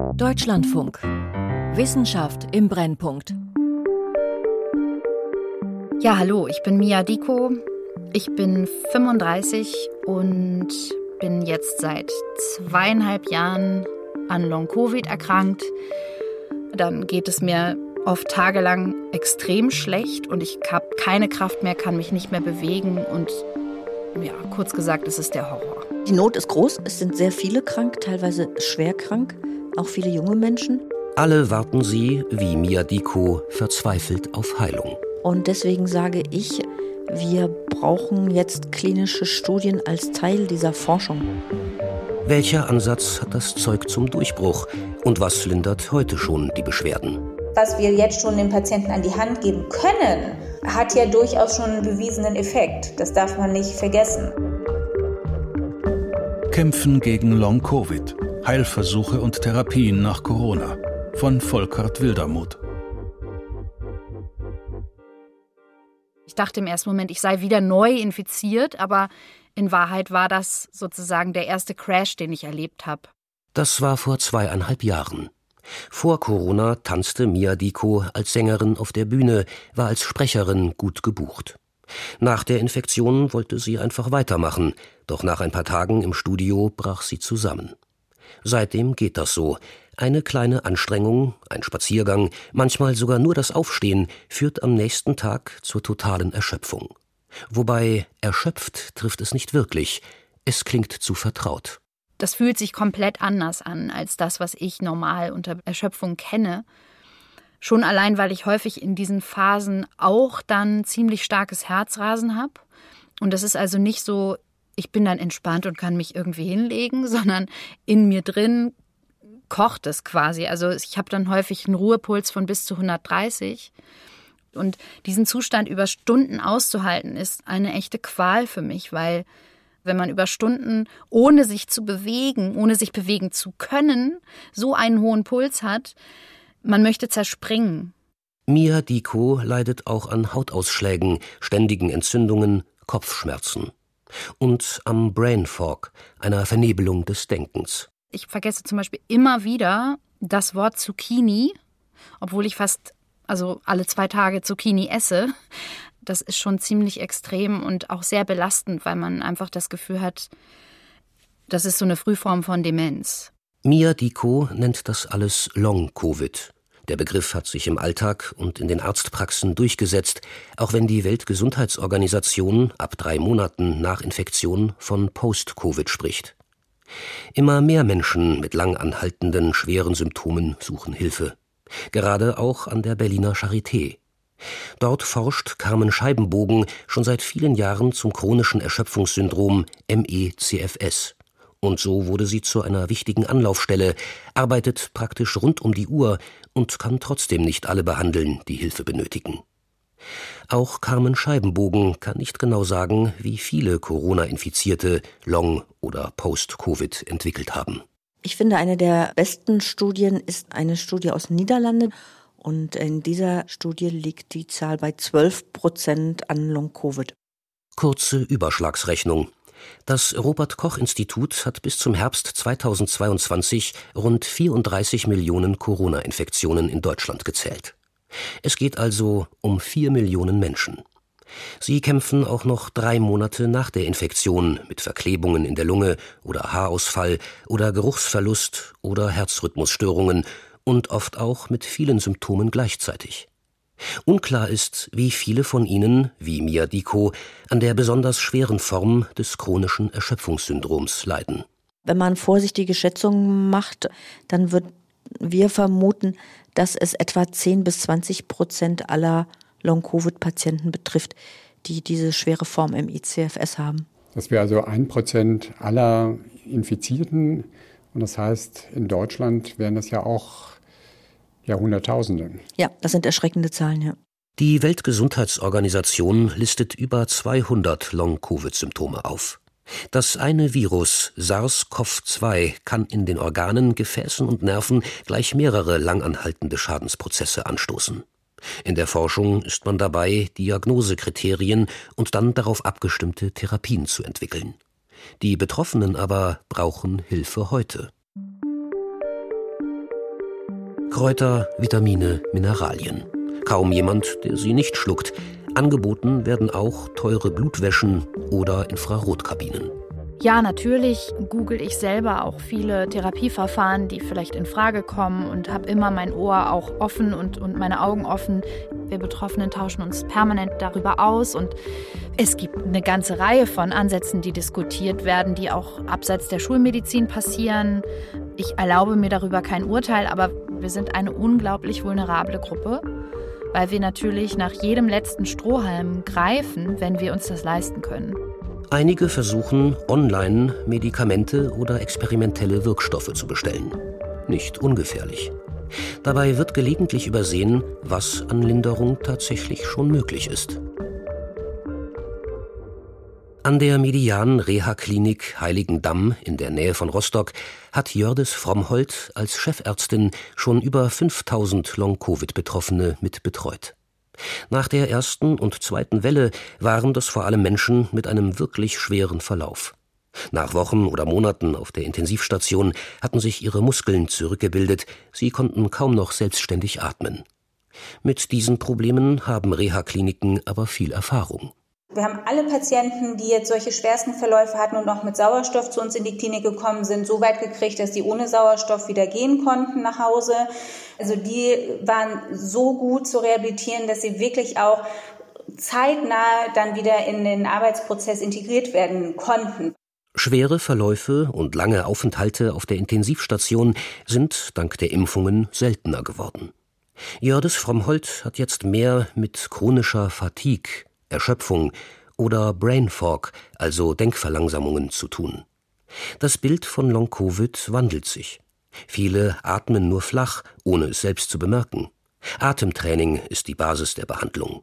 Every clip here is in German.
Deutschlandfunk. Wissenschaft im Brennpunkt. Ja, hallo, ich bin Mia Diko. Ich bin 35 und bin jetzt seit zweieinhalb Jahren an Long-Covid erkrankt. Dann geht es mir oft tagelang extrem schlecht und ich habe keine Kraft mehr, kann mich nicht mehr bewegen und ja, kurz gesagt, es ist der Horror. Die Not ist groß, es sind sehr viele krank, teilweise schwer krank, auch viele junge Menschen. Alle warten sie, wie Mia Diko, verzweifelt auf Heilung. Und deswegen sage ich, wir brauchen jetzt klinische Studien als Teil dieser Forschung. Welcher Ansatz hat das Zeug zum Durchbruch und was lindert heute schon die Beschwerden? Was wir jetzt schon den Patienten an die Hand geben können, hat ja durchaus schon einen bewiesenen Effekt. Das darf man nicht vergessen. Kämpfen gegen Long-Covid. Heilversuche und Therapien nach Corona. Von Volkert Wildermuth. Ich dachte im ersten Moment, ich sei wieder neu infiziert, aber in Wahrheit war das sozusagen der erste Crash, den ich erlebt habe. Das war vor zweieinhalb Jahren. Vor Corona tanzte Mia Diko als Sängerin auf der Bühne, war als Sprecherin gut gebucht. Nach der Infektion wollte sie einfach weitermachen, doch nach ein paar Tagen im Studio brach sie zusammen. Seitdem geht das so. Eine kleine Anstrengung, ein Spaziergang, manchmal sogar nur das Aufstehen führt am nächsten Tag zur totalen Erschöpfung. Wobei erschöpft trifft es nicht wirklich, es klingt zu vertraut. Das fühlt sich komplett anders an als das, was ich normal unter Erschöpfung kenne. Schon allein, weil ich häufig in diesen Phasen auch dann ziemlich starkes Herzrasen habe. Und das ist also nicht so, ich bin dann entspannt und kann mich irgendwie hinlegen, sondern in mir drin kocht es quasi. Also ich habe dann häufig einen Ruhepuls von bis zu 130. Und diesen Zustand über Stunden auszuhalten, ist eine echte Qual für mich, weil wenn man über Stunden, ohne sich zu bewegen, ohne sich bewegen zu können, so einen hohen Puls hat, man möchte zerspringen. Mia Diko leidet auch an Hautausschlägen, ständigen Entzündungen, Kopfschmerzen und am Brain Fog, einer Vernebelung des Denkens. Ich vergesse zum Beispiel immer wieder das Wort Zucchini, obwohl ich fast also alle zwei Tage Zucchini esse. Das ist schon ziemlich extrem und auch sehr belastend, weil man einfach das Gefühl hat, das ist so eine Frühform von Demenz. Mia Diko nennt das alles Long-Covid. Der Begriff hat sich im Alltag und in den Arztpraxen durchgesetzt, auch wenn die Weltgesundheitsorganisation ab drei Monaten nach Infektion von Post-Covid spricht. Immer mehr Menschen mit lang anhaltenden schweren Symptomen suchen Hilfe. Gerade auch an der Berliner Charité. Dort forscht Carmen Scheibenbogen schon seit vielen Jahren zum chronischen Erschöpfungssyndrom MECFS. Und so wurde sie zu einer wichtigen Anlaufstelle, arbeitet praktisch rund um die Uhr und kann trotzdem nicht alle behandeln, die Hilfe benötigen. Auch Carmen Scheibenbogen kann nicht genau sagen, wie viele Corona-Infizierte Long- oder Post-Covid entwickelt haben. Ich finde, eine der besten Studien ist eine Studie aus den Niederlanden. Und in dieser Studie liegt die Zahl bei 12 Prozent an Long-Covid. Kurze Überschlagsrechnung. Das Robert Koch Institut hat bis zum Herbst 2022 rund 34 Millionen Corona-Infektionen in Deutschland gezählt. Es geht also um vier Millionen Menschen. Sie kämpfen auch noch drei Monate nach der Infektion mit Verklebungen in der Lunge oder Haarausfall oder Geruchsverlust oder Herzrhythmusstörungen und oft auch mit vielen Symptomen gleichzeitig. Unklar ist, wie viele von ihnen, wie Mia Diko, an der besonders schweren Form des chronischen Erschöpfungssyndroms leiden. Wenn man vorsichtige Schätzungen macht, dann wird wir vermuten, dass es etwa 10 bis 20 Prozent aller Long-Covid-Patienten betrifft, die diese schwere Form im ICFS haben. Das wäre also ein Prozent aller Infizierten. Und das heißt, in Deutschland wären das ja auch ja, Hunderttausende. Ja, das sind erschreckende Zahlen, ja. Die Weltgesundheitsorganisation listet über 200 Long-Covid-Symptome auf. Das eine Virus SARS-CoV-2 kann in den Organen, Gefäßen und Nerven gleich mehrere langanhaltende Schadensprozesse anstoßen. In der Forschung ist man dabei, Diagnosekriterien und dann darauf abgestimmte Therapien zu entwickeln. Die Betroffenen aber brauchen Hilfe heute. Kräuter, Vitamine, Mineralien. Kaum jemand, der sie nicht schluckt. Angeboten werden auch teure Blutwäschen oder Infrarotkabinen. Ja, natürlich google ich selber auch viele Therapieverfahren, die vielleicht in Frage kommen und habe immer mein Ohr auch offen und, und meine Augen offen. Wir Betroffenen tauschen uns permanent darüber aus und es gibt eine ganze Reihe von Ansätzen, die diskutiert werden, die auch abseits der Schulmedizin passieren. Ich erlaube mir darüber kein Urteil, aber wir sind eine unglaublich vulnerable Gruppe, weil wir natürlich nach jedem letzten Strohhalm greifen, wenn wir uns das leisten können. Einige versuchen, online Medikamente oder experimentelle Wirkstoffe zu bestellen. Nicht ungefährlich. Dabei wird gelegentlich übersehen, was an Linderung tatsächlich schon möglich ist. An der Median Reha-Klinik Heiligendamm in der Nähe von Rostock hat Jördis Frommholt als Chefärztin schon über 5000 Long-Covid-Betroffene mit betreut. Nach der ersten und zweiten Welle waren das vor allem Menschen mit einem wirklich schweren Verlauf. Nach Wochen oder Monaten auf der Intensivstation hatten sich ihre Muskeln zurückgebildet, sie konnten kaum noch selbstständig atmen. Mit diesen Problemen haben Reha-Kliniken aber viel Erfahrung. Wir haben alle Patienten, die jetzt solche schwersten Verläufe hatten und noch mit Sauerstoff zu uns in die Klinik gekommen sind, so weit gekriegt, dass die ohne Sauerstoff wieder gehen konnten nach Hause. Also die waren so gut zu rehabilitieren, dass sie wirklich auch zeitnah dann wieder in den Arbeitsprozess integriert werden konnten. Schwere Verläufe und lange Aufenthalte auf der Intensivstation sind dank der Impfungen seltener geworden. Jördis Frommholt hat jetzt mehr mit chronischer Fatigue Erschöpfung oder Brain Fog, also Denkverlangsamungen, zu tun. Das Bild von Long-Covid wandelt sich. Viele atmen nur flach, ohne es selbst zu bemerken. Atemtraining ist die Basis der Behandlung.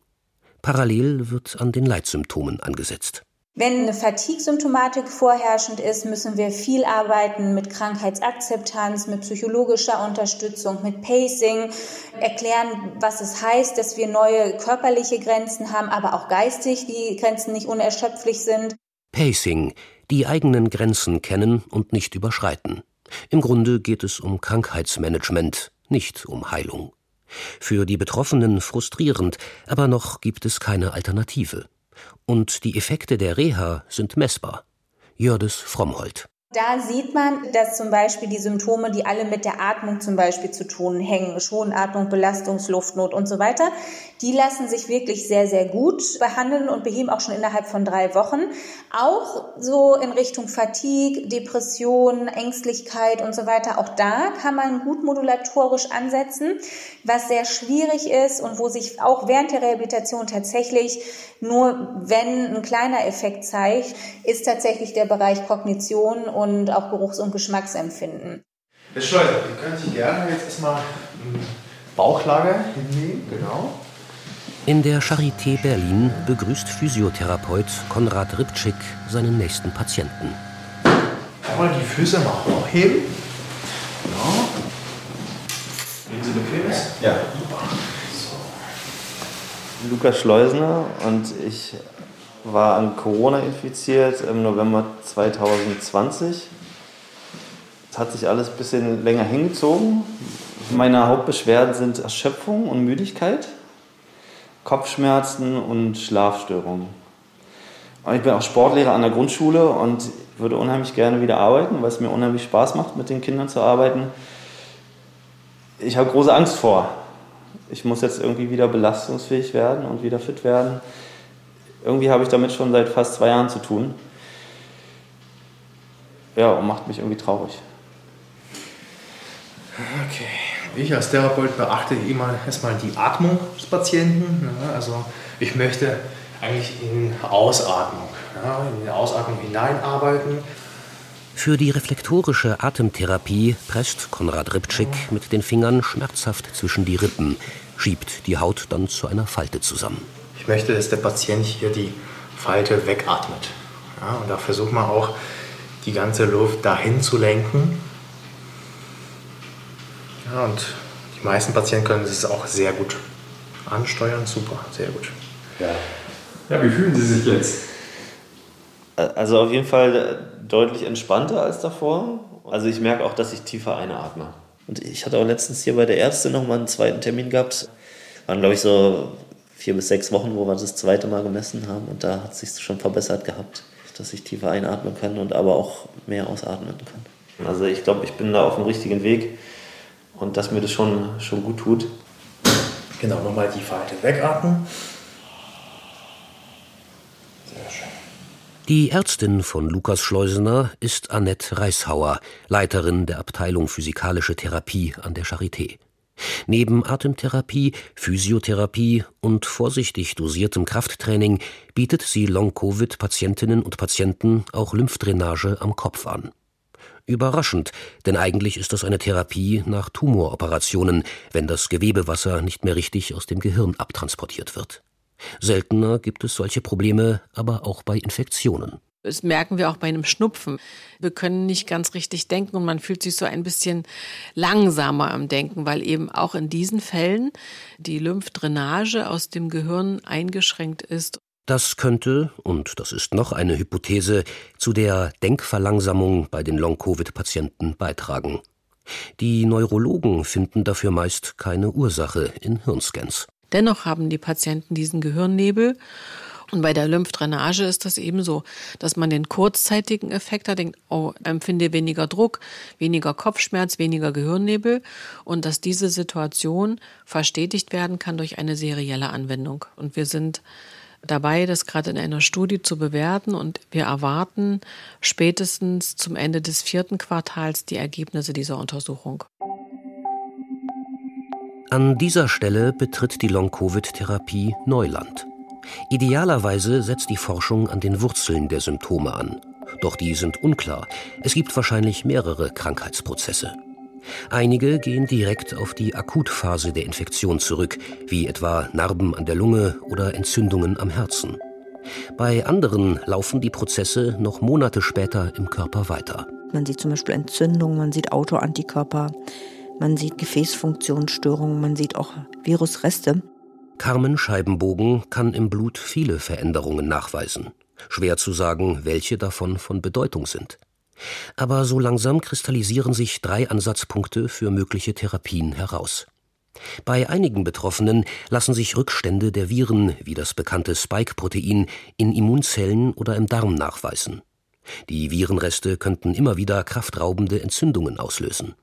Parallel wird an den Leitsymptomen angesetzt. Wenn eine Fatigue-Symptomatik vorherrschend ist, müssen wir viel arbeiten mit Krankheitsakzeptanz, mit psychologischer Unterstützung, mit Pacing, erklären, was es heißt, dass wir neue körperliche Grenzen haben, aber auch geistig die Grenzen nicht unerschöpflich sind. Pacing, die eigenen Grenzen kennen und nicht überschreiten. Im Grunde geht es um Krankheitsmanagement, nicht um Heilung. Für die Betroffenen frustrierend, aber noch gibt es keine Alternative. Und die Effekte der Reha sind messbar. Jördis Frommholt. Da sieht man, dass zum Beispiel die Symptome, die alle mit der Atmung zum Beispiel zu tun hängen, Schonatmung, Belastungsluftnot und so weiter, die lassen sich wirklich sehr, sehr gut behandeln und beheben auch schon innerhalb von drei Wochen. Auch so in Richtung Fatigue, Depression, Ängstlichkeit und so weiter. Auch da kann man gut modulatorisch ansetzen, was sehr schwierig ist und wo sich auch während der Rehabilitation tatsächlich nur, wenn ein kleiner Effekt zeigt, ist tatsächlich der Bereich Kognition und auch Geruchs- und Geschmacksempfinden. Herr Schleuser, Sie können sich gerne jetzt erstmal Bauchlage hinnehmen, genau. In der Charité Berlin begrüßt Physiotherapeut Konrad Ripczyk seinen nächsten Patienten. Einmal die Füße mal hochheben. Genau. Wenn Sie bequem ist? Ja. Lukas Schleusner und ich war an Corona infiziert im November 2020. Es hat sich alles ein bisschen länger hingezogen. Meine Hauptbeschwerden sind Erschöpfung und Müdigkeit, Kopfschmerzen und Schlafstörungen. Ich bin auch Sportlehrer an der Grundschule und würde unheimlich gerne wieder arbeiten, weil es mir unheimlich Spaß macht, mit den Kindern zu arbeiten. Ich habe große Angst vor. Ich muss jetzt irgendwie wieder belastungsfähig werden und wieder fit werden irgendwie habe ich damit schon seit fast zwei Jahren zu tun. Ja, und macht mich irgendwie traurig. Okay. Ich als Therapeut beachte immer erstmal die Atmung des Patienten. Also ich möchte eigentlich in Ausatmung, in die Ausatmung hineinarbeiten. Für die reflektorische Atemtherapie presst Konrad Ripczyk mit den Fingern schmerzhaft zwischen die Rippen, schiebt die Haut dann zu einer Falte zusammen. Ich möchte, dass der Patient hier die Falte wegatmet. Ja, und da versucht man auch, die ganze Luft dahin zu lenken. Ja, und die meisten Patienten können das auch sehr gut ansteuern. Super, sehr gut. Ja. ja, wie fühlen Sie sich jetzt? Also auf jeden Fall deutlich entspannter als davor. Also ich merke auch, dass ich tiefer einatme. Und ich hatte auch letztens hier bei der Ärztin nochmal einen zweiten Termin gehabt. Waren, glaube ich, so vier bis sechs Wochen, wo wir das zweite Mal gemessen haben. Und da hat es sich schon verbessert gehabt, dass ich tiefer einatmen kann und aber auch mehr ausatmen kann. Also ich glaube, ich bin da auf dem richtigen Weg und dass mir das schon, schon gut tut. Genau, nochmal die Falte wegatmen. Sehr schön. Die Ärztin von Lukas Schleusener ist Annette Reishauer, Leiterin der Abteilung Physikalische Therapie an der Charité. Neben Atemtherapie, Physiotherapie und vorsichtig dosiertem Krafttraining bietet sie Long-Covid-Patientinnen und Patienten auch Lymphdrainage am Kopf an. Überraschend, denn eigentlich ist das eine Therapie nach Tumoroperationen, wenn das Gewebewasser nicht mehr richtig aus dem Gehirn abtransportiert wird. Seltener gibt es solche Probleme aber auch bei Infektionen. Das merken wir auch bei einem Schnupfen. Wir können nicht ganz richtig denken und man fühlt sich so ein bisschen langsamer am Denken, weil eben auch in diesen Fällen die Lymphdrainage aus dem Gehirn eingeschränkt ist. Das könnte, und das ist noch eine Hypothese, zu der Denkverlangsamung bei den Long-Covid-Patienten beitragen. Die Neurologen finden dafür meist keine Ursache in Hirnscans. Dennoch haben die Patienten diesen Gehirnnebel und bei der Lymphdrainage ist das eben so, dass man den kurzzeitigen Effekt hat, denkt, oh, empfinde weniger Druck, weniger Kopfschmerz, weniger Gehirnnebel und dass diese Situation verstetigt werden kann durch eine serielle Anwendung. Und wir sind dabei, das gerade in einer Studie zu bewerten und wir erwarten spätestens zum Ende des vierten Quartals die Ergebnisse dieser Untersuchung. An dieser Stelle betritt die Long-Covid-Therapie Neuland. Idealerweise setzt die Forschung an den Wurzeln der Symptome an. Doch die sind unklar. Es gibt wahrscheinlich mehrere Krankheitsprozesse. Einige gehen direkt auf die Akutphase der Infektion zurück, wie etwa Narben an der Lunge oder Entzündungen am Herzen. Bei anderen laufen die Prozesse noch Monate später im Körper weiter. Man sieht zum Beispiel Entzündungen, man sieht Autoantikörper, man sieht Gefäßfunktionsstörungen, man sieht auch Virusreste. Carmen Scheibenbogen kann im Blut viele Veränderungen nachweisen. Schwer zu sagen, welche davon von Bedeutung sind. Aber so langsam kristallisieren sich drei Ansatzpunkte für mögliche Therapien heraus. Bei einigen Betroffenen lassen sich Rückstände der Viren wie das bekannte Spike-Protein in Immunzellen oder im Darm nachweisen. Die Virenreste könnten immer wieder kraftraubende Entzündungen auslösen.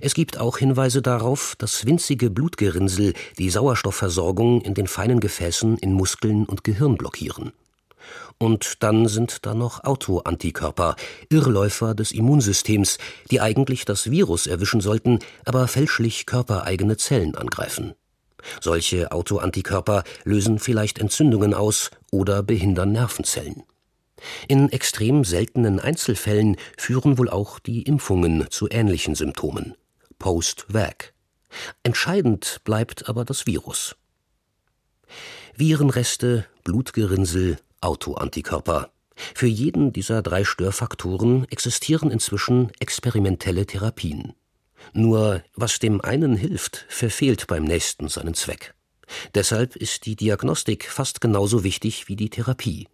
Es gibt auch Hinweise darauf, dass winzige Blutgerinnsel die Sauerstoffversorgung in den feinen Gefäßen in Muskeln und Gehirn blockieren. Und dann sind da noch Autoantikörper, Irrläufer des Immunsystems, die eigentlich das Virus erwischen sollten, aber fälschlich körpereigene Zellen angreifen. Solche Autoantikörper lösen vielleicht Entzündungen aus oder behindern Nervenzellen. In extrem seltenen Einzelfällen führen wohl auch die Impfungen zu ähnlichen Symptomen. Post-Vac. Entscheidend bleibt aber das Virus. Virenreste, Blutgerinnsel, Autoantikörper. Für jeden dieser drei Störfaktoren existieren inzwischen experimentelle Therapien. Nur was dem einen hilft, verfehlt beim nächsten seinen Zweck. Deshalb ist die Diagnostik fast genauso wichtig wie die Therapie.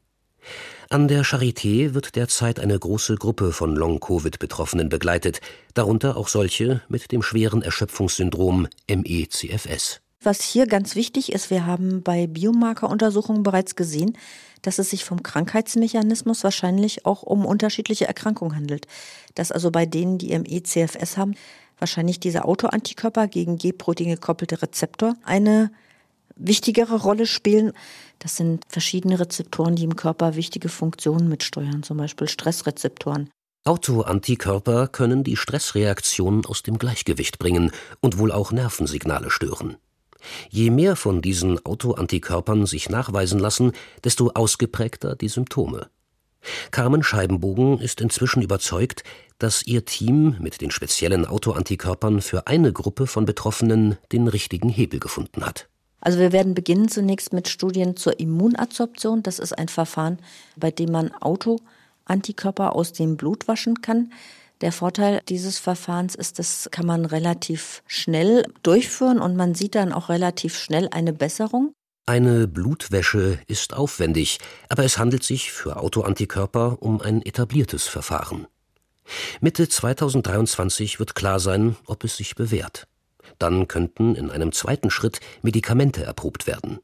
An der Charité wird derzeit eine große Gruppe von Long-Covid-Betroffenen begleitet, darunter auch solche mit dem schweren Erschöpfungssyndrom MECFS. Was hier ganz wichtig ist, wir haben bei Biomarkeruntersuchungen bereits gesehen, dass es sich vom Krankheitsmechanismus wahrscheinlich auch um unterschiedliche Erkrankungen handelt. Dass also bei denen, die MECFS haben, wahrscheinlich diese Autoantikörper gegen G-Protein gekoppelte Rezeptor eine wichtigere Rolle spielen. Das sind verschiedene Rezeptoren, die im Körper wichtige Funktionen mitsteuern, zum Beispiel Stressrezeptoren. Autoantikörper können die Stressreaktion aus dem Gleichgewicht bringen und wohl auch Nervensignale stören. Je mehr von diesen Autoantikörpern sich nachweisen lassen, desto ausgeprägter die Symptome. Carmen Scheibenbogen ist inzwischen überzeugt, dass ihr Team mit den speziellen Autoantikörpern für eine Gruppe von Betroffenen den richtigen Hebel gefunden hat. Also wir werden beginnen zunächst mit Studien zur Immunadsorption. Das ist ein Verfahren, bei dem man Autoantikörper aus dem Blut waschen kann. Der Vorteil dieses Verfahrens ist, das kann man relativ schnell durchführen und man sieht dann auch relativ schnell eine Besserung. Eine Blutwäsche ist aufwendig, aber es handelt sich für Autoantikörper um ein etabliertes Verfahren. Mitte 2023 wird klar sein, ob es sich bewährt. Dann könnten in einem zweiten Schritt Medikamente erprobt werden.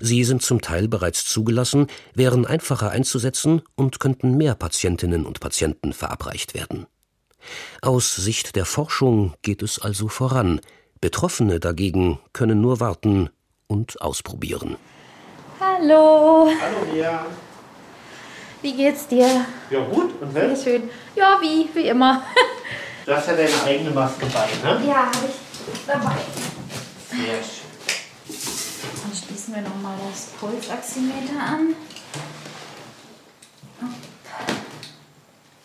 Sie sind zum Teil bereits zugelassen, wären einfacher einzusetzen und könnten mehr Patientinnen und Patienten verabreicht werden. Aus Sicht der Forschung geht es also voran. Betroffene dagegen können nur warten und ausprobieren. Hallo. Hallo, Mia. Wie geht's dir? Ja, gut. Und selbst? Sehr schön. Ja, wie? Wie immer. Du hast ja deine eigene Maske bei, ne? Ja, habe ich dabei. Sehr schön. Dann schließen wir nochmal das Pulsaximeter an.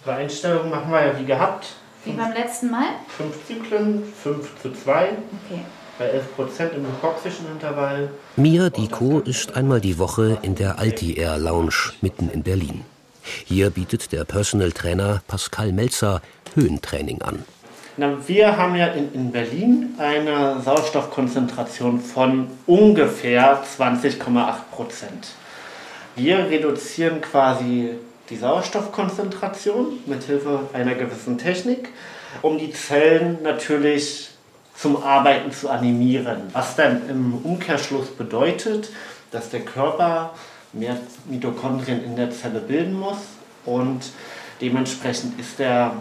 Zur Einstellung machen wir ja wie gehabt. Wie beim letzten Mal? Fünf Zyklen, 5 zu 2. Okay. Bei 11 Prozent im hypoxischen Intervall. Mia Diko ist einmal die Woche in der Alti Air Lounge mitten in Berlin. Hier bietet der Personal Trainer Pascal Melzer Höhentraining an. Na, wir haben ja in, in Berlin eine Sauerstoffkonzentration von ungefähr 20,8 Prozent. Wir reduzieren quasi die Sauerstoffkonzentration mit Hilfe einer gewissen Technik, um die Zellen natürlich zum Arbeiten zu animieren. Was dann im Umkehrschluss bedeutet, dass der Körper mehr Mitochondrien in der Zelle bilden muss und dementsprechend ist der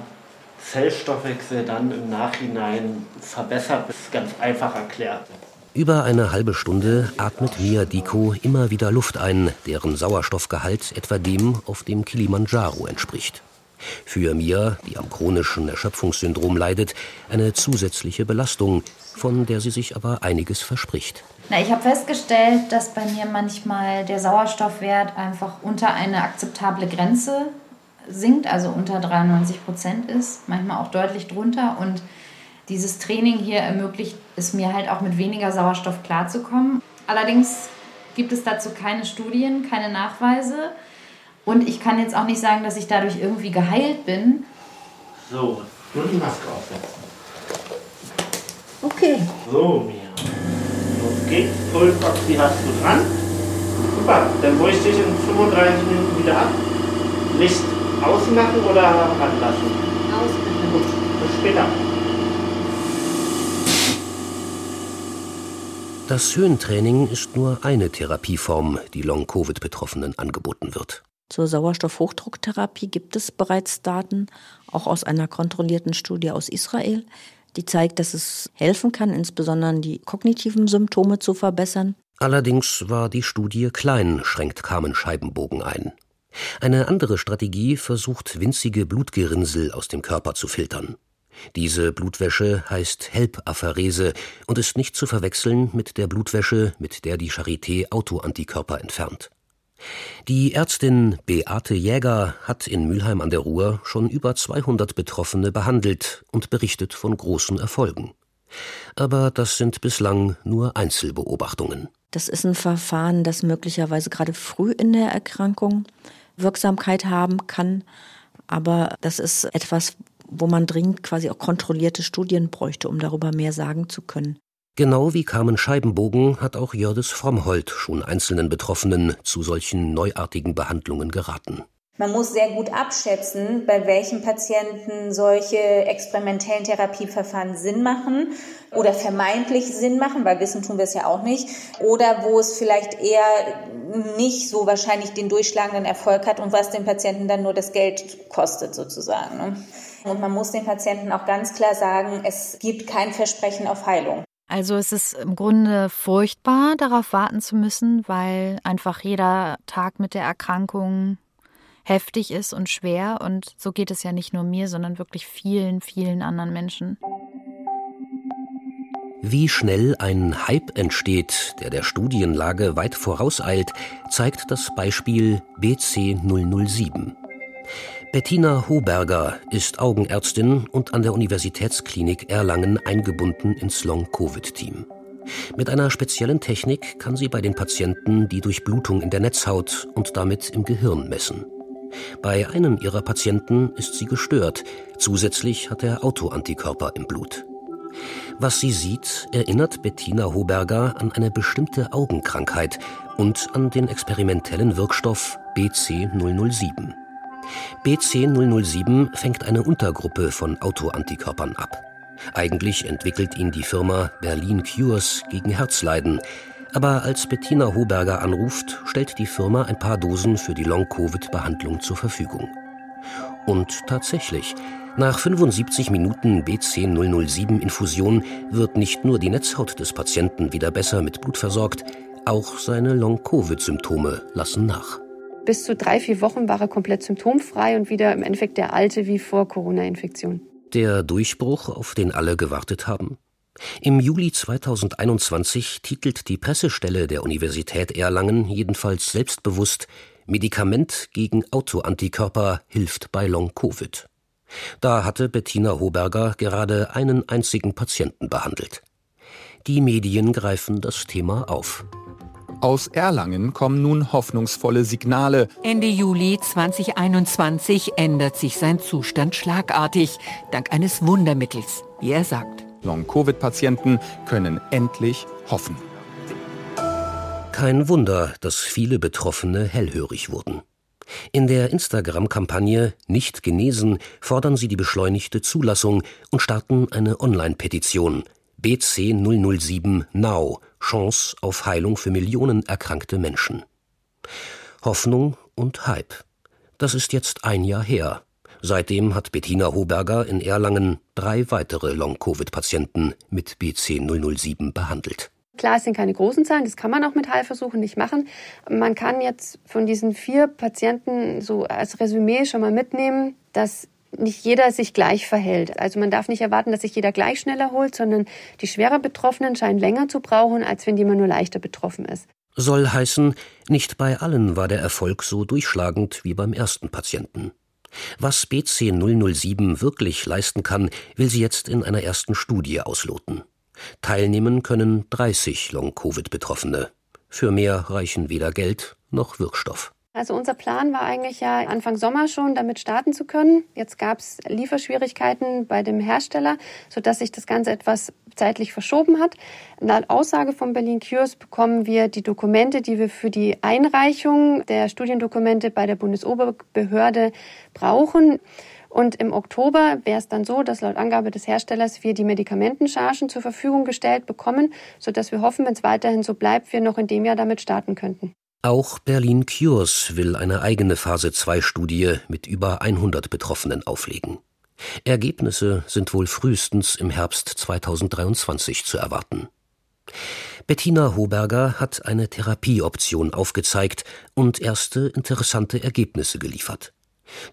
Zellstoffwechsel dann im Nachhinein verbessert, ist ganz einfach erklärt. Über eine halbe Stunde atmet Mia Diko immer wieder Luft ein, deren Sauerstoffgehalt etwa dem auf dem Kilimanjaro entspricht. Für Mia, die am chronischen Erschöpfungssyndrom leidet, eine zusätzliche Belastung, von der sie sich aber einiges verspricht. Na, ich habe festgestellt, dass bei mir manchmal der Sauerstoffwert einfach unter eine akzeptable Grenze sinkt, also unter 93 Prozent ist, manchmal auch deutlich drunter. Und dieses Training hier ermöglicht es mir halt auch mit weniger Sauerstoff klarzukommen. Allerdings gibt es dazu keine Studien, keine Nachweise. Und ich kann jetzt auch nicht sagen, dass ich dadurch irgendwie geheilt bin. So, nur die Maske aufsetzen. Okay. So, Mia. Los geht's. Pulsoxy hast du dran. Super, dann hole ich dich in 35 Minuten wieder ab. Licht ausmachen oder anlassen? Ausmachen. Gut, bis später. Das Höhentraining ist nur eine Therapieform, die Long-Covid-Betroffenen angeboten wird. Zur Sauerstoffhochdrucktherapie gibt es bereits Daten, auch aus einer kontrollierten Studie aus Israel, die zeigt, dass es helfen kann, insbesondere die kognitiven Symptome zu verbessern. Allerdings war die Studie klein, schränkt Carmen Scheibenbogen ein. Eine andere Strategie versucht, winzige Blutgerinnsel aus dem Körper zu filtern. Diese Blutwäsche heißt HELP-Apherese und ist nicht zu verwechseln mit der Blutwäsche, mit der die Charité Autoantikörper entfernt. Die Ärztin Beate Jäger hat in Mülheim an der Ruhr schon über 200 Betroffene behandelt und berichtet von großen Erfolgen. Aber das sind bislang nur Einzelbeobachtungen. Das ist ein Verfahren, das möglicherweise gerade früh in der Erkrankung Wirksamkeit haben kann. Aber das ist etwas, wo man dringend quasi auch kontrollierte Studien bräuchte, um darüber mehr sagen zu können. Genau wie Carmen Scheibenbogen hat auch Jördis Frommhold schon einzelnen Betroffenen zu solchen neuartigen Behandlungen geraten. Man muss sehr gut abschätzen, bei welchen Patienten solche experimentellen Therapieverfahren Sinn machen oder vermeintlich Sinn machen, weil wissen tun wir es ja auch nicht, oder wo es vielleicht eher nicht so wahrscheinlich den durchschlagenden Erfolg hat und was den Patienten dann nur das Geld kostet sozusagen. Ne? Und man muss den Patienten auch ganz klar sagen, es gibt kein Versprechen auf Heilung. Also es ist im Grunde furchtbar, darauf warten zu müssen, weil einfach jeder Tag mit der Erkrankung heftig ist und schwer. Und so geht es ja nicht nur mir, sondern wirklich vielen, vielen anderen Menschen. Wie schnell ein Hype entsteht, der der Studienlage weit vorauseilt, zeigt das Beispiel BC 007. Bettina Hoberger ist Augenärztin und an der Universitätsklinik Erlangen eingebunden ins Long-Covid-Team. Mit einer speziellen Technik kann sie bei den Patienten die Durchblutung in der Netzhaut und damit im Gehirn messen. Bei einem ihrer Patienten ist sie gestört. Zusätzlich hat er Autoantikörper im Blut. Was sie sieht, erinnert Bettina Hoberger an eine bestimmte Augenkrankheit und an den experimentellen Wirkstoff BC 007. BC007 fängt eine Untergruppe von Autoantikörpern ab. Eigentlich entwickelt ihn die Firma Berlin Cures gegen Herzleiden. Aber als Bettina Hoberger anruft, stellt die Firma ein paar Dosen für die Long-Covid-Behandlung zur Verfügung. Und tatsächlich, nach 75 Minuten BC007-Infusion wird nicht nur die Netzhaut des Patienten wieder besser mit Blut versorgt, auch seine Long-Covid-Symptome lassen nach. Bis zu drei, vier Wochen war er komplett symptomfrei und wieder im Endeffekt der alte wie vor Corona-Infektion. Der Durchbruch, auf den alle gewartet haben? Im Juli 2021 titelt die Pressestelle der Universität Erlangen jedenfalls selbstbewusst Medikament gegen Autoantikörper hilft bei Long-Covid. Da hatte Bettina Hoberger gerade einen einzigen Patienten behandelt. Die Medien greifen das Thema auf. Aus Erlangen kommen nun hoffnungsvolle Signale. Ende Juli 2021 ändert sich sein Zustand schlagartig, dank eines Wundermittels, wie er sagt. Long-Covid-Patienten können endlich hoffen. Kein Wunder, dass viele Betroffene hellhörig wurden. In der Instagram-Kampagne Nicht genesen fordern sie die beschleunigte Zulassung und starten eine Online-Petition BC007 Now Chance auf Heilung für Millionen erkrankte Menschen. Hoffnung und Hype. Das ist jetzt ein Jahr her. Seitdem hat Bettina Hoberger in Erlangen drei weitere Long-Covid-Patienten mit BC007 behandelt. Klar, es sind keine großen Zahlen, das kann man auch mit Heilversuchen nicht machen. Man kann jetzt von diesen vier Patienten so als Resümee schon mal mitnehmen, dass nicht jeder sich gleich verhält. Also man darf nicht erwarten, dass sich jeder gleich schneller holt, sondern die schwerer Betroffenen scheinen länger zu brauchen, als wenn jemand nur leichter betroffen ist. Soll heißen, nicht bei allen war der Erfolg so durchschlagend wie beim ersten Patienten. Was BC 007 wirklich leisten kann, will sie jetzt in einer ersten Studie ausloten. Teilnehmen können 30 Long-Covid-Betroffene. Für mehr reichen weder Geld noch Wirkstoff. Also unser Plan war eigentlich ja Anfang Sommer schon damit starten zu können. Jetzt gab es Lieferschwierigkeiten bei dem Hersteller, sodass sich das Ganze etwas zeitlich verschoben hat. Laut Aussage von Berlin Cures bekommen wir die Dokumente, die wir für die Einreichung der Studiendokumente bei der Bundesoberbehörde brauchen. Und im Oktober wäre es dann so, dass laut Angabe des Herstellers wir die Medikamentenchargen zur Verfügung gestellt bekommen, sodass wir hoffen, wenn es weiterhin so bleibt, wir noch in dem Jahr damit starten könnten. Auch Berlin Cures will eine eigene Phase-2-Studie mit über 100 Betroffenen auflegen. Ergebnisse sind wohl frühestens im Herbst 2023 zu erwarten. Bettina Hoberger hat eine Therapieoption aufgezeigt und erste interessante Ergebnisse geliefert.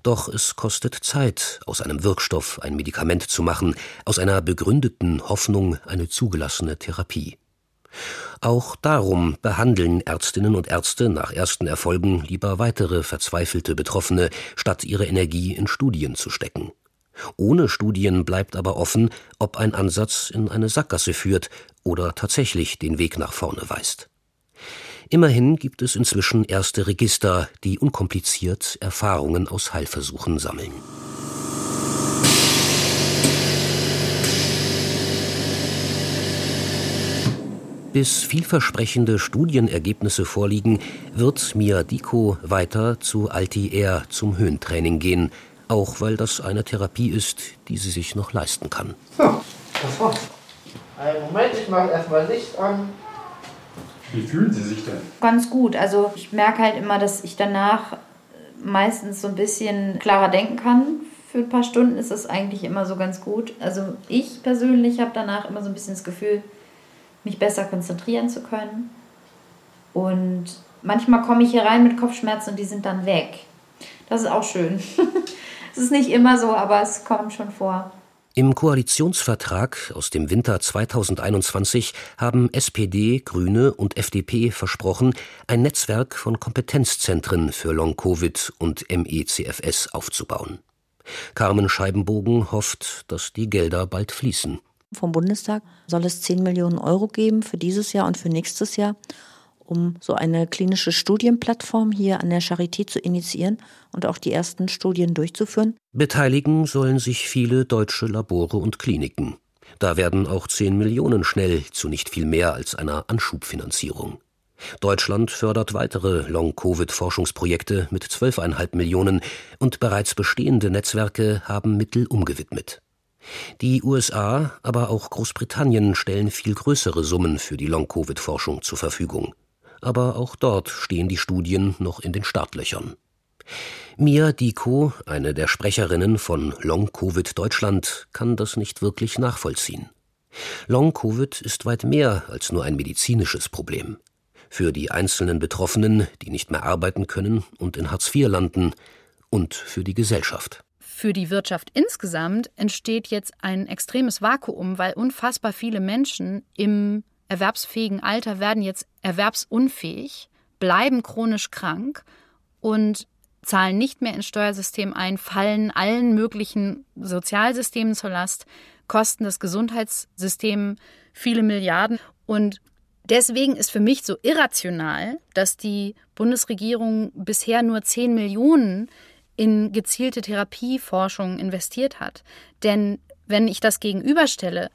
Doch es kostet Zeit, aus einem Wirkstoff ein Medikament zu machen, aus einer begründeten Hoffnung eine zugelassene Therapie. Auch darum behandeln Ärztinnen und Ärzte nach ersten Erfolgen lieber weitere verzweifelte Betroffene, statt ihre Energie in Studien zu stecken. Ohne Studien bleibt aber offen, ob ein Ansatz in eine Sackgasse führt oder tatsächlich den Weg nach vorne weist. Immerhin gibt es inzwischen erste Register, die unkompliziert Erfahrungen aus Heilversuchen sammeln. Bis vielversprechende Studienergebnisse vorliegen, wird Mia Diko weiter zu Alti Air zum Höhentraining gehen, auch weil das eine Therapie ist, die sie sich noch leisten kann. So, das war's. Einen Moment, ich mache erstmal Licht an. Wie fühlen Sie sich denn? Ganz gut. Also ich merke halt immer, dass ich danach meistens so ein bisschen klarer denken kann. Für ein paar Stunden ist das eigentlich immer so ganz gut. Also ich persönlich habe danach immer so ein bisschen das Gefühl, mich besser konzentrieren zu können. Und manchmal komme ich hier rein mit Kopfschmerzen und die sind dann weg. Das ist auch schön. es ist nicht immer so, aber es kommt schon vor. Im Koalitionsvertrag aus dem Winter 2021 haben SPD, Grüne und FDP versprochen, ein Netzwerk von Kompetenzzentren für Long-Covid und MECFS aufzubauen. Carmen Scheibenbogen hofft, dass die Gelder bald fließen. Vom Bundestag soll es 10 Millionen Euro geben für dieses Jahr und für nächstes Jahr, um so eine klinische Studienplattform hier an der Charité zu initiieren und auch die ersten Studien durchzuführen. Beteiligen sollen sich viele deutsche Labore und Kliniken. Da werden auch 10 Millionen schnell zu nicht viel mehr als einer Anschubfinanzierung. Deutschland fördert weitere Long-Covid-Forschungsprojekte mit 12,5 Millionen und bereits bestehende Netzwerke haben Mittel umgewidmet. Die USA, aber auch Großbritannien stellen viel größere Summen für die Long-Covid-Forschung zur Verfügung. Aber auch dort stehen die Studien noch in den Startlöchern. Mia Diko, eine der Sprecherinnen von Long-Covid Deutschland, kann das nicht wirklich nachvollziehen. Long-Covid ist weit mehr als nur ein medizinisches Problem. Für die einzelnen Betroffenen, die nicht mehr arbeiten können und in Hartz IV landen, und für die Gesellschaft. Für die Wirtschaft insgesamt entsteht jetzt ein extremes Vakuum, weil unfassbar viele Menschen im erwerbsfähigen Alter werden jetzt erwerbsunfähig, bleiben chronisch krank und zahlen nicht mehr ins Steuersystem ein, fallen allen möglichen Sozialsystemen zur Last, kosten das Gesundheitssystem viele Milliarden. Und deswegen ist für mich so irrational, dass die Bundesregierung bisher nur 10 Millionen in gezielte Therapieforschung investiert hat. Denn wenn ich das gegenüberstelle,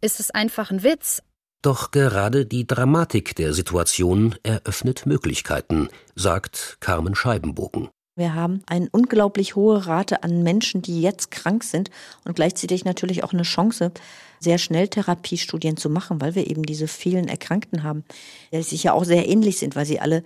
ist es einfach ein Witz. Doch gerade die Dramatik der Situation eröffnet Möglichkeiten, sagt Carmen Scheibenbogen. Wir haben eine unglaublich hohe Rate an Menschen, die jetzt krank sind und gleichzeitig natürlich auch eine Chance, sehr schnell Therapiestudien zu machen, weil wir eben diese vielen Erkrankten haben, die sich ja auch sehr ähnlich sind, weil sie alle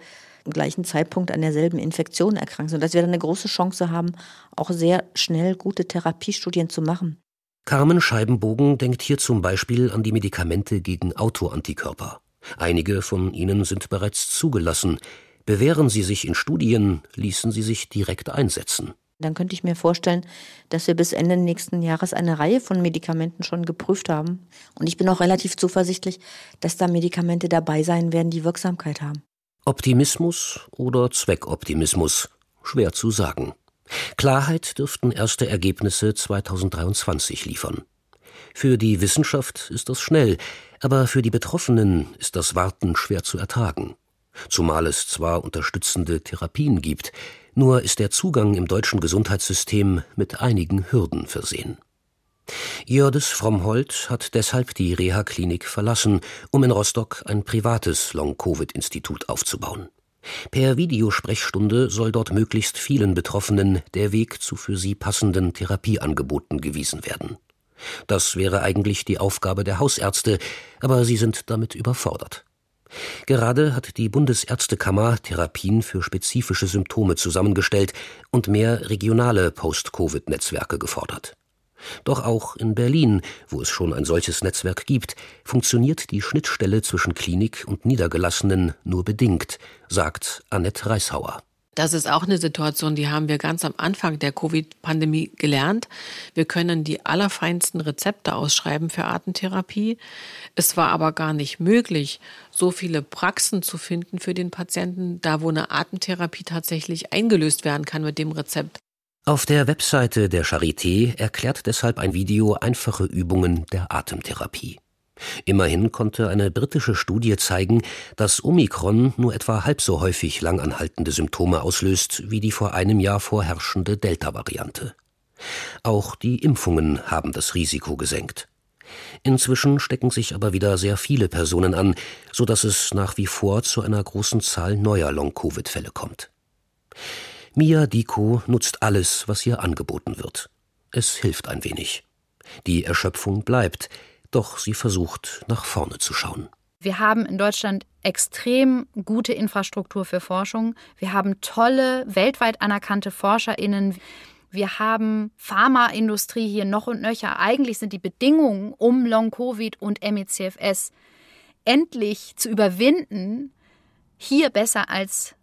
gleichen Zeitpunkt an derselben Infektion erkrankt sind. Und dass wir dann eine große Chance haben, auch sehr schnell gute Therapiestudien zu machen. Carmen Scheibenbogen denkt hier zum Beispiel an die Medikamente gegen Autoantikörper. Einige von ihnen sind bereits zugelassen. Bewähren sie sich in Studien, ließen sie sich direkt einsetzen. Dann könnte ich mir vorstellen, dass wir bis Ende nächsten Jahres eine Reihe von Medikamenten schon geprüft haben. Und ich bin auch relativ zuversichtlich, dass da Medikamente dabei sein werden, die Wirksamkeit haben. Optimismus oder Zweckoptimismus? Schwer zu sagen. Klarheit dürften erste Ergebnisse 2023 liefern. Für die Wissenschaft ist das schnell, aber für die Betroffenen ist das Warten schwer zu ertragen. Zumal es zwar unterstützende Therapien gibt, nur ist der Zugang im deutschen Gesundheitssystem mit einigen Hürden versehen. Jördis Frommholt hat deshalb die Reha-Klinik verlassen, um in Rostock ein privates Long-Covid-Institut aufzubauen. Per Videosprechstunde soll dort möglichst vielen Betroffenen der Weg zu für sie passenden Therapieangeboten gewiesen werden. Das wäre eigentlich die Aufgabe der Hausärzte, aber sie sind damit überfordert. Gerade hat die Bundesärztekammer Therapien für spezifische Symptome zusammengestellt und mehr regionale Post-Covid-Netzwerke gefordert. Doch auch in Berlin, wo es schon ein solches Netzwerk gibt, funktioniert die Schnittstelle zwischen Klinik und Niedergelassenen nur bedingt, sagt Annette Reishauer. Das ist auch eine Situation, die haben wir ganz am Anfang der Covid-Pandemie gelernt. Wir können die allerfeinsten Rezepte ausschreiben für Atemtherapie. Es war aber gar nicht möglich, so viele Praxen zu finden für den Patienten, da wo eine Atemtherapie tatsächlich eingelöst werden kann mit dem Rezept. Auf der Webseite der Charité erklärt deshalb ein Video einfache Übungen der Atemtherapie. Immerhin konnte eine britische Studie zeigen, dass Omikron nur etwa halb so häufig langanhaltende Symptome auslöst wie die vor einem Jahr vorherrschende Delta-Variante. Auch die Impfungen haben das Risiko gesenkt. Inzwischen stecken sich aber wieder sehr viele Personen an, so dass es nach wie vor zu einer großen Zahl neuer Long-Covid-Fälle kommt. Mia Diko nutzt alles, was ihr angeboten wird. Es hilft ein wenig. Die Erschöpfung bleibt, doch sie versucht, nach vorne zu schauen. Wir haben in Deutschland extrem gute Infrastruktur für Forschung. Wir haben tolle, weltweit anerkannte ForscherInnen. Wir haben Pharmaindustrie hier noch und nöcher. Eigentlich sind die Bedingungen, um Long-Covid und MECFS endlich zu überwinden, hier besser als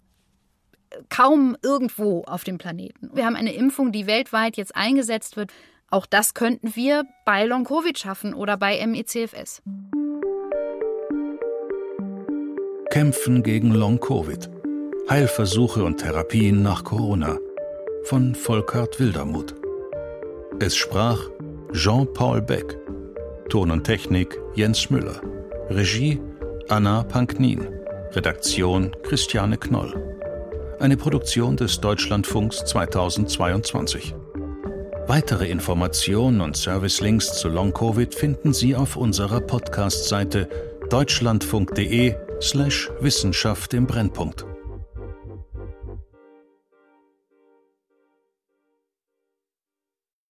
kaum irgendwo auf dem Planeten. Wir haben eine Impfung, die weltweit jetzt eingesetzt wird. Auch das könnten wir bei Long-Covid schaffen oder bei MECFS. Kämpfen gegen Long-Covid. Heilversuche und Therapien nach Corona. Von Volkert Wildermuth. Es sprach Jean-Paul Beck. Ton und Technik Jens Müller. Regie Anna Panknin. Redaktion Christiane Knoll eine Produktion des Deutschlandfunks 2022. Weitere Informationen und Servicelinks zu Long Covid finden Sie auf unserer Podcast-Seite deutschlandfunk.de/long-covid. Wissenschaft im Brennpunkt.